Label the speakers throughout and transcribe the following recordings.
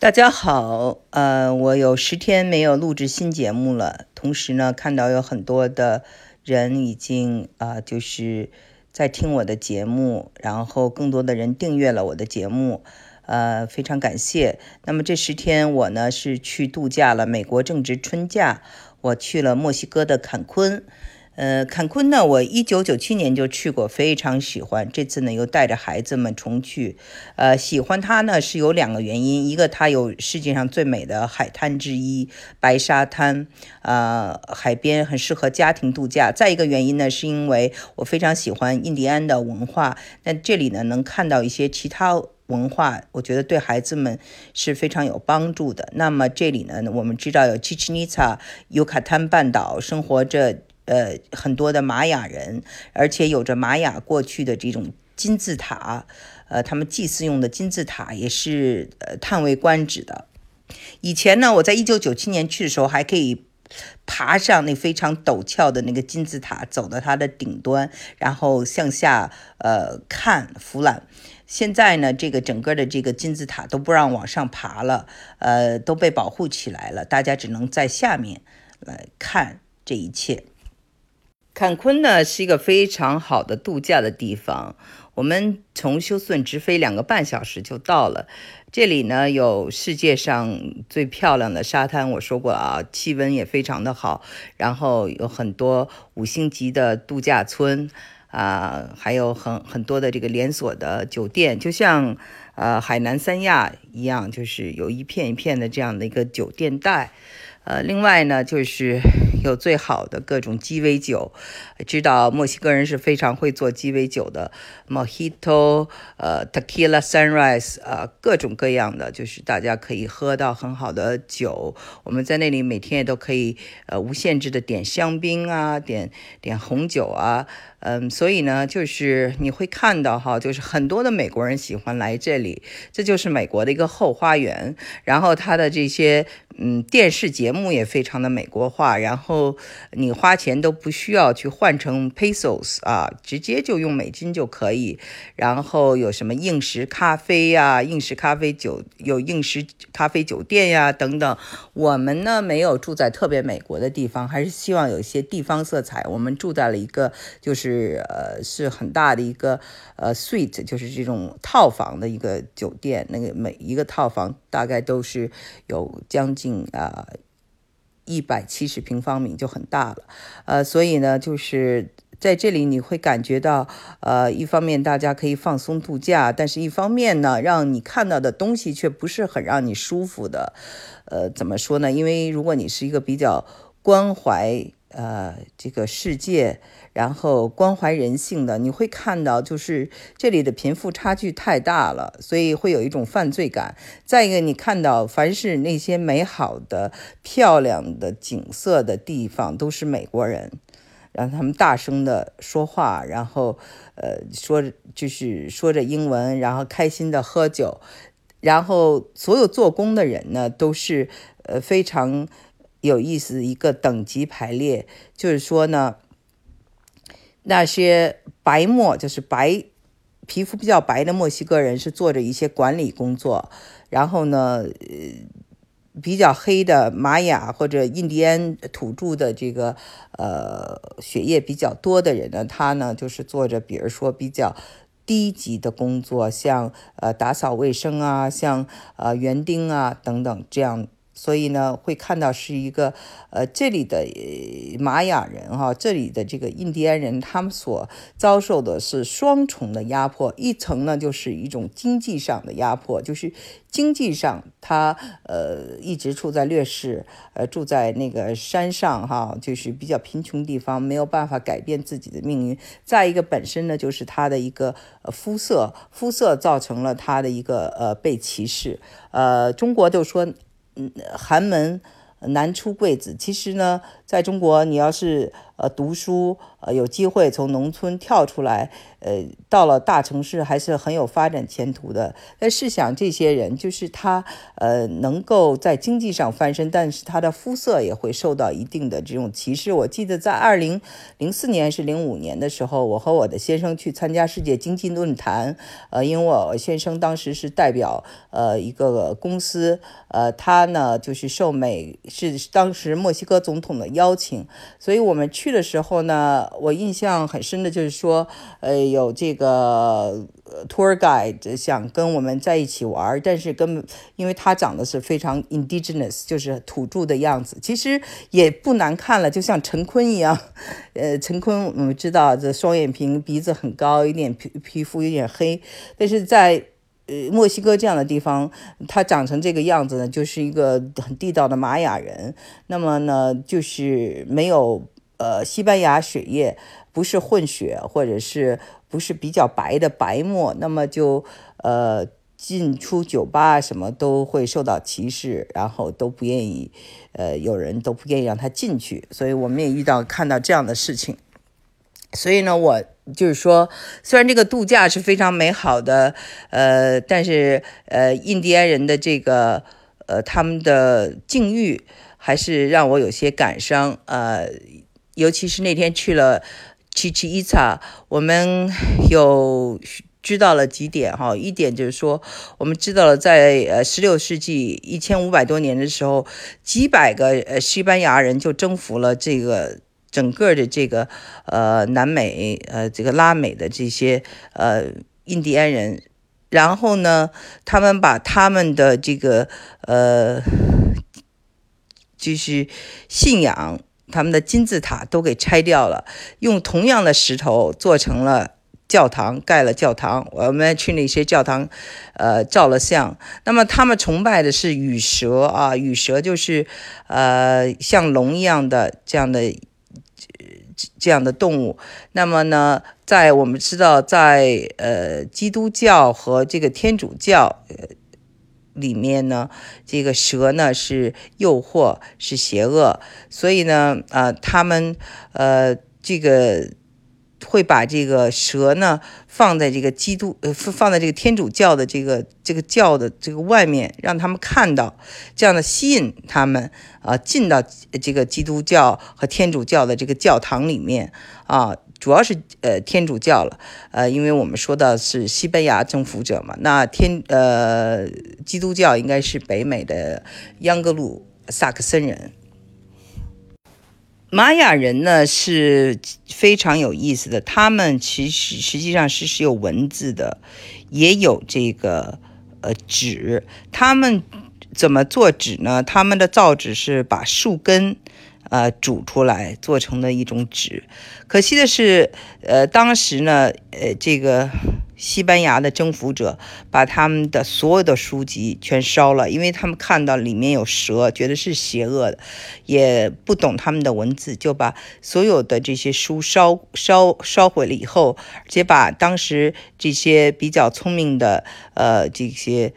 Speaker 1: 大家好，呃，我有十天没有录制新节目了。同时呢，看到有很多的人已经啊，就是在听我的节目，然后更多的人订阅了我的节目，呃，非常感谢。那么这十天我呢是去度假了，美国正值春假，我去了墨西哥的坎昆。呃，坎昆呢，我一九九七年就去过，非常喜欢。这次呢，又带着孩子们重去。呃，喜欢它呢是有两个原因，一个它有世界上最美的海滩之一，白沙滩，呃，海边很适合家庭度假。再一个原因呢，是因为我非常喜欢印第安的文化，那这里呢能看到一些其他文化，我觉得对孩子们是非常有帮助的。那么这里呢，我们知道有奇奇尼萨尤卡坦半岛生活着。呃，很多的玛雅人，而且有着玛雅过去的这种金字塔，呃，他们祭祀用的金字塔也是呃叹为观止的。以前呢，我在一九九七年去的时候，还可以爬上那非常陡峭的那个金字塔，走到它的顶端，然后向下呃看俯览。现在呢，这个整个的这个金字塔都不让往上爬了，呃，都被保护起来了，大家只能在下面来看这一切。坎昆呢是一个非常好的度假的地方，我们从休斯顿直飞两个半小时就到了。这里呢有世界上最漂亮的沙滩，我说过啊，气温也非常的好，然后有很多五星级的度假村啊，还有很很多的这个连锁的酒店，就像呃海南三亚一样，就是有一片一片的这样的一个酒店带。呃，另外呢，就是有最好的各种鸡尾酒，知道墨西哥人是非常会做鸡尾酒的，Mojito，呃，Tequila Sunrise，呃，各种各样的，就是大家可以喝到很好的酒。我们在那里每天也都可以，呃，无限制的点香槟啊，点点红酒啊，嗯，所以呢，就是你会看到哈，就是很多的美国人喜欢来这里，这就是美国的一个后花园。然后它的这些。嗯，电视节目也非常的美国化，然后你花钱都不需要去换成 pesos 啊，直接就用美金就可以。然后有什么应时咖啡呀、应时咖啡酒、有应时咖啡酒店呀等等。我们呢没有住在特别美国的地方，还是希望有一些地方色彩。我们住在了一个就是是呃是很大的一个呃 suite，就是这种套房的一个酒店。那个每一个套房大概都是有将近。啊，一百七十平方米就很大了，呃，所以呢，就是在这里你会感觉到，呃，一方面大家可以放松度假，但是一方面呢，让你看到的东西却不是很让你舒服的，呃，怎么说呢？因为如果你是一个比较关怀。呃，这个世界，然后关怀人性的，你会看到，就是这里的贫富差距太大了，所以会有一种犯罪感。再一个，你看到凡是那些美好的、漂亮的景色的地方，都是美国人，让他们大声的说话，然后呃说就是说着英文，然后开心的喝酒，然后所有做工的人呢，都是呃非常。有意思一个等级排列，就是说呢，那些白墨就是白皮肤比较白的墨西哥人是做着一些管理工作，然后呢，呃，比较黑的玛雅或者印第安土著的这个呃血液比较多的人呢，他呢就是做着比如说比较低级的工作，像呃打扫卫生啊，像呃园丁啊等等这样。所以呢，会看到是一个，呃，这里的玛雅人哈，这里的这个印第安人，他们所遭受的是双重的压迫。一层呢，就是一种经济上的压迫，就是经济上他呃一直处在劣势，呃住在那个山上哈，就是比较贫穷地方，没有办法改变自己的命运。再一个，本身呢就是他的一个肤色，肤色造成了他的一个呃被歧视。呃，中国就说。寒门难出贵子。其实呢，在中国，你要是呃读书，呃有机会从农村跳出来，呃到了大城市还是很有发展前途的。但试想这些人，就是他呃能够在经济上翻身，但是他的肤色也会受到一定的这种歧视。我记得在二零零四年是零五年的时候，我和我的先生去参加世界经济论坛，呃因为我先生当时是代表呃一个公司，呃他呢就是受美是当时墨西哥总统的邀请，所以我们去去的时候呢，我印象很深的就是说，呃，有这个 tour guide 想跟我们在一起玩，但是根本因为他长得是非常 indigenous，就是土著的样子，其实也不难看了，就像陈坤一样。呃，陈坤我们知道这双眼皮，鼻子很高，有点皮皮肤有点黑，但是在呃，墨西哥这样的地方，他长成这个样子呢，就是一个很地道的玛雅人。那么呢，就是没有呃西班牙血液，不是混血，或者是不是比较白的白沫，那么就呃进出酒吧什么都会受到歧视，然后都不愿意，呃，有人都不愿意让他进去。所以我们也遇到看到这样的事情。所以呢，我。就是说，虽然这个度假是非常美好的，呃，但是呃，印第安人的这个呃他们的境遇还是让我有些感伤，呃，尤其是那天去了奇奇伊萨，我们有知道了几点哈，一点就是说，我们知道了在呃十六世纪一千五百多年的时候，几百个呃西班牙人就征服了这个。整个的这个呃南美呃这个拉美的这些呃印第安人，然后呢，他们把他们的这个呃就是信仰，他们的金字塔都给拆掉了，用同样的石头做成了教堂，盖了教堂。我们去那些教堂，呃，照了相。那么他们崇拜的是羽蛇啊，羽蛇就是呃像龙一样的这样的。这样的动物，那么呢，在我们知道，在呃基督教和这个天主教呃里面呢，这个蛇呢是诱惑，是邪恶，所以呢，呃，他们呃这个。会把这个蛇呢放在这个基督呃放在这个天主教的这个这个教的这个外面，让他们看到，这样的吸引他们啊进到这个基督教和天主教的这个教堂里面啊，主要是呃天主教了，呃，因为我们说的是西班牙征服者嘛，那天呃基督教应该是北美的央格鲁萨克森人。玛雅人呢是非常有意思的，他们其实实际上是是有文字的，也有这个呃纸。他们怎么做纸呢？他们的造纸是把树根呃煮出来做成的一种纸。可惜的是，呃，当时呢，呃，这个。西班牙的征服者把他们的所有的书籍全烧了，因为他们看到里面有蛇，觉得是邪恶的，也不懂他们的文字，就把所有的这些书烧烧烧毁了以后，而且把当时这些比较聪明的呃这些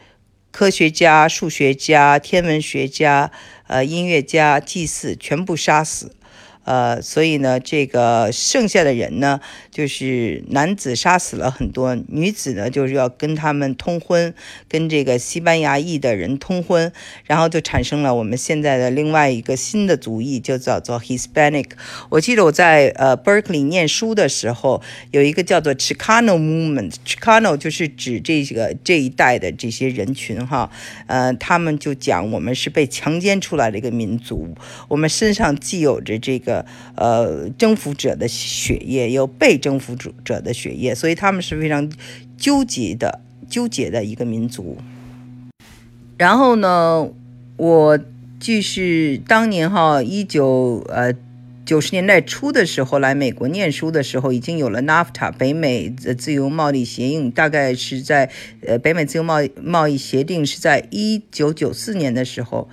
Speaker 1: 科学家、数学家、天文学家、呃音乐家、祭祀全部杀死。呃，所以呢，这个剩下的人呢，就是男子杀死了很多，女子呢就是要跟他们通婚，跟这个西班牙裔的人通婚，然后就产生了我们现在的另外一个新的族裔，就叫做 Hispanic。我记得我在呃 Berkeley 念书的时候，有一个叫做 Chicano Movement，Chicano 就是指这个这一代的这些人群哈，呃，他们就讲我们是被强奸出来的一个民族，我们身上既有着这个。呃，征服者的血液有被征服者的血液，所以他们是非常纠结的、纠结的一个民族。然后呢，我就是当年哈，一九呃九十年代初的时候来美国念书的时候，已经有了 NAFTA 北美的自由贸易协定，大概是在呃北美自由贸易贸易协定是在一九九四年的时候。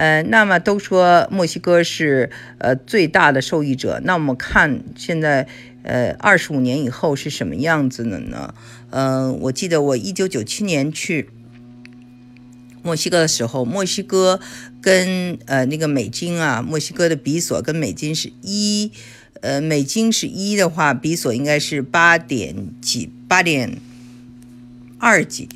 Speaker 1: 呃，那么都说墨西哥是呃最大的受益者，那我们看现在呃二十五年以后是什么样子的呢？嗯，我记得我一九九七年去墨西哥的时候，墨西哥跟呃那个美金啊，墨西哥的比索跟美金是一呃，美金是一的话，比索应该是八点几，八点二几。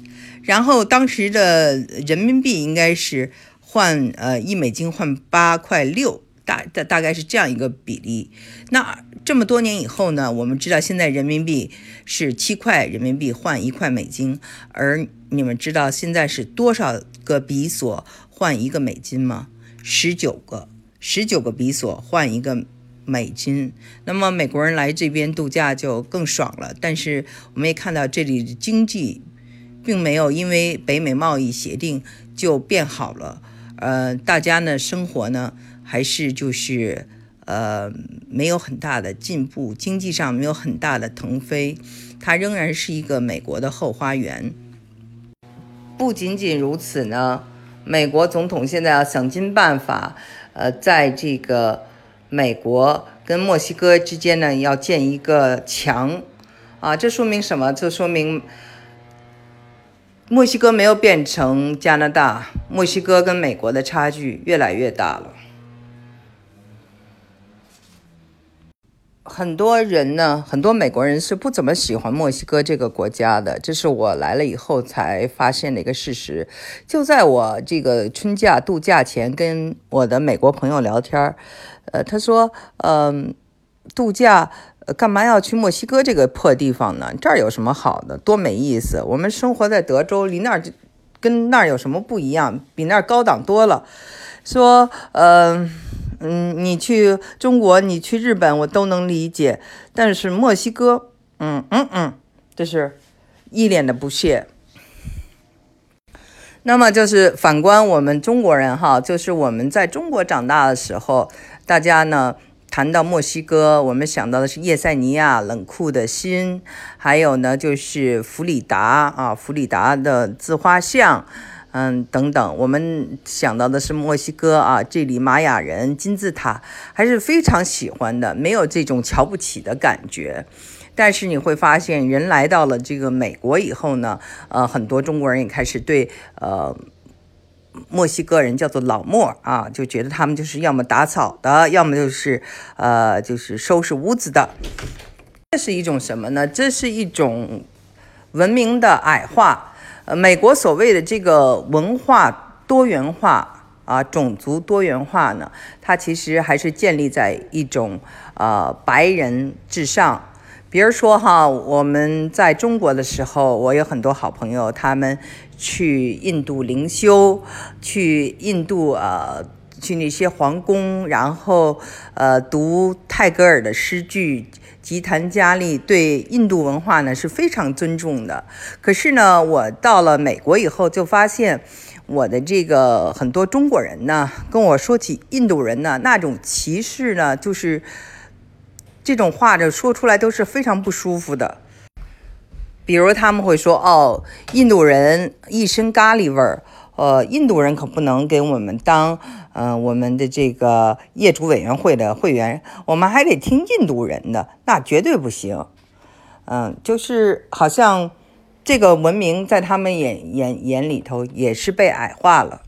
Speaker 1: 然后当时的人民币应该是换呃一美金换八块六，大大大概是这样一个比例。那这么多年以后呢，我们知道现在人民币是七块人民币换一块美金，而你们知道现在是多少个比索换一个美金吗？十九个，十九个比索换一个。美金，那么美国人来这边度假就更爽了。但是我们也看到这里的经济并没有因为北美贸易协定就变好了。呃，大家呢生活呢还是就是呃没有很大的进步，经济上没有很大的腾飞，它仍然是一个美国的后花园。不仅仅如此呢，美国总统现在要想尽办法，呃，在这个。美国跟墨西哥之间呢，要建一个墙，啊，这说明什么？这说明墨西哥没有变成加拿大，墨西哥跟美国的差距越来越大了。很多人呢，很多美国人是不怎么喜欢墨西哥这个国家的，这是我来了以后才发现的一个事实。就在我这个春假度假前，跟我的美国朋友聊天儿呃，他说，嗯，度假干嘛要去墨西哥这个破地方呢？这儿有什么好的？多没意思！我们生活在德州，离那儿跟那儿有什么不一样？比那儿高档多了。说，嗯。嗯，你去中国，你去日本，我都能理解。但是墨西哥，嗯嗯嗯，这是一脸的不屑。那么就是反观我们中国人哈，就是我们在中国长大的时候，大家呢谈到墨西哥，我们想到的是叶塞尼亚冷酷的心，还有呢就是弗里达啊，弗里达的自画像。嗯，等等，我们想到的是墨西哥啊，这里玛雅人金字塔还是非常喜欢的，没有这种瞧不起的感觉。但是你会发现，人来到了这个美国以后呢，呃，很多中国人也开始对呃墨西哥人叫做老莫啊，就觉得他们就是要么打草的，要么就是呃就是收拾屋子的。这是一种什么呢？这是一种文明的矮化。呃，美国所谓的这个文化多元化啊，种族多元化呢，它其实还是建立在一种呃白人至上。比如说哈，我们在中国的时候，我有很多好朋友，他们去印度灵修，去印度呃，去那些皇宫，然后呃读泰戈尔的诗句。吉檀迦利对印度文化呢是非常尊重的，可是呢，我到了美国以后就发现，我的这个很多中国人呢跟我说起印度人呢那种歧视呢，就是这种话就说出来都是非常不舒服的。比如他们会说：“哦，印度人一身咖喱味儿。”呃，印度人可不能给我们当，嗯，我们的这个业主委员会的会员，我们还得听印度人的，那绝对不行。嗯，就是好像这个文明在他们眼眼眼里头也是被矮化了。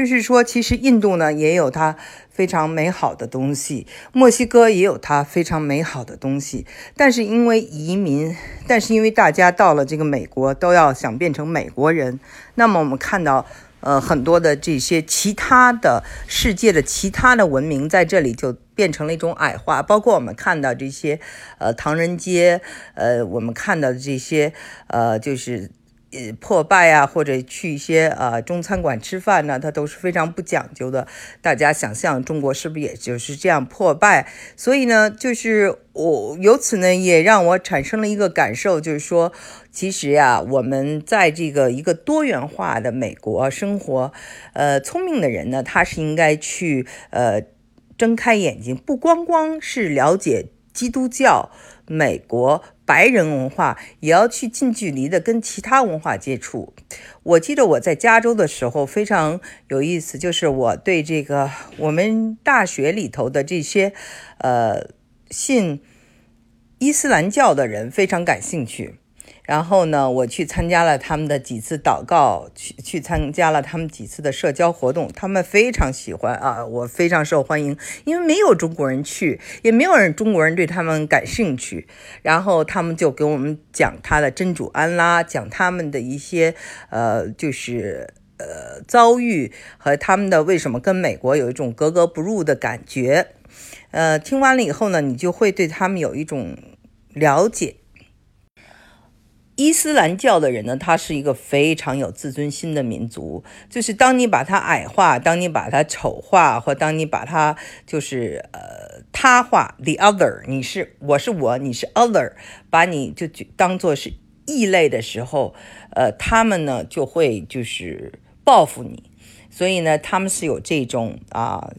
Speaker 1: 就是说，其实印度呢也有它非常美好的东西，墨西哥也有它非常美好的东西。但是因为移民，但是因为大家到了这个美国都要想变成美国人，那么我们看到，呃，很多的这些其他的世界的其他的文明在这里就变成了一种矮化。包括我们看到这些，呃，唐人街，呃，我们看到的这些，呃，就是。呃，破败啊，或者去一些呃中餐馆吃饭呢，它都是非常不讲究的。大家想象中国是不是也就是这样破败？所以呢，就是我由此呢，也让我产生了一个感受，就是说，其实呀，我们在这个一个多元化的美国生活，呃，聪明的人呢，他是应该去呃睁开眼睛，不光光是了解基督教。美国白人文化也要去近距离的跟其他文化接触。我记得我在加州的时候非常有意思，就是我对这个我们大学里头的这些呃信伊斯兰教的人非常感兴趣。然后呢，我去参加了他们的几次祷告，去去参加了他们几次的社交活动，他们非常喜欢啊，我非常受欢迎，因为没有中国人去，也没有人中国人对他们感兴趣。然后他们就给我们讲他的真主安拉，讲他们的一些呃，就是呃遭遇和他们的为什么跟美国有一种格格不入的感觉。呃，听完了以后呢，你就会对他们有一种了解。伊斯兰教的人呢，他是一个非常有自尊心的民族。就是当你把他矮化，当你把他丑化，或当你把他就是呃他化，the other，你是我是我，你是 other，把你就当做是异类的时候，呃，他们呢就会就是报复你。所以呢，他们是有这种啊。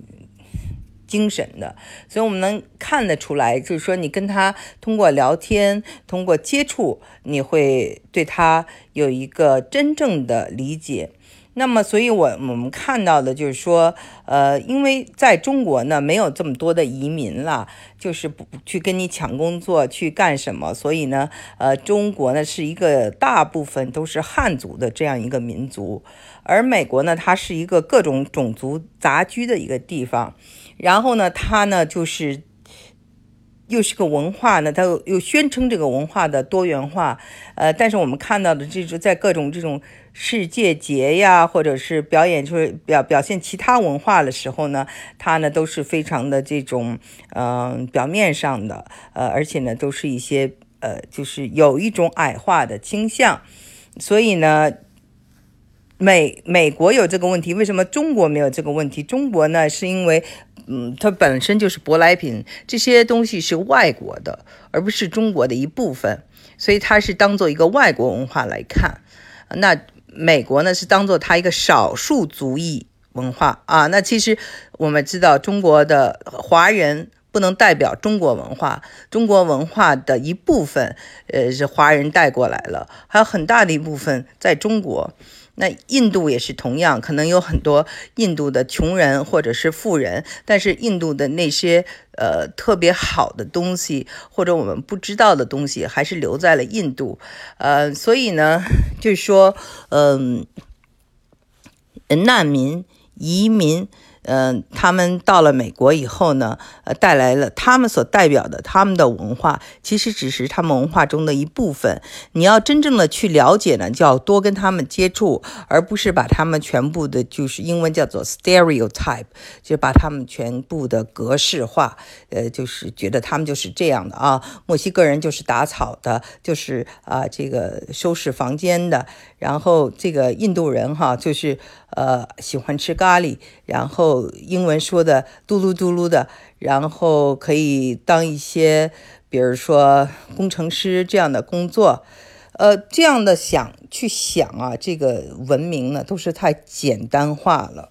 Speaker 1: 精神的，所以我们能看得出来，就是说你跟他通过聊天、通过接触，你会对他有一个真正的理解。那么，所以我我们看到的就是说，呃，因为在中国呢，没有这么多的移民了，就是不去跟你抢工作去干什么，所以呢，呃，中国呢是一个大部分都是汉族的这样一个民族，而美国呢，它是一个各种种族杂居的一个地方。然后呢，他呢就是又是个文化呢，他又宣称这个文化的多元化，呃，但是我们看到的这是在各种这种世界节呀，或者是表演，就是表表现其他文化的时候呢，他呢都是非常的这种，嗯，表面上的，呃，而且呢都是一些，呃，就是有一种矮化的倾向，所以呢。美美国有这个问题，为什么中国没有这个问题？中国呢，是因为，嗯，它本身就是舶来品，这些东西是外国的，而不是中国的一部分，所以它是当做一个外国文化来看。那美国呢，是当做它一个少数族裔文化啊。那其实我们知道，中国的华人不能代表中国文化，中国文化的一部分，呃，是华人带过来了，还有很大的一部分在中国。那印度也是同样，可能有很多印度的穷人或者是富人，但是印度的那些呃特别好的东西或者我们不知道的东西，还是留在了印度。呃，所以呢，就是说，嗯，难民、移民。嗯，他们到了美国以后呢，呃，带来了他们所代表的他们的文化，其实只是他们文化中的一部分。你要真正的去了解呢，就要多跟他们接触，而不是把他们全部的，就是英文叫做 stereotype，就把他们全部的格式化，呃，就是觉得他们就是这样的啊。墨西哥人就是打草的，就是啊，这个收拾房间的，然后这个印度人哈，就是呃，喜欢吃咖喱，然后英文说的嘟噜嘟噜的，然后可以当一些，比如说工程师这样的工作，呃，这样的想去想啊，这个文明呢都是太简单化了。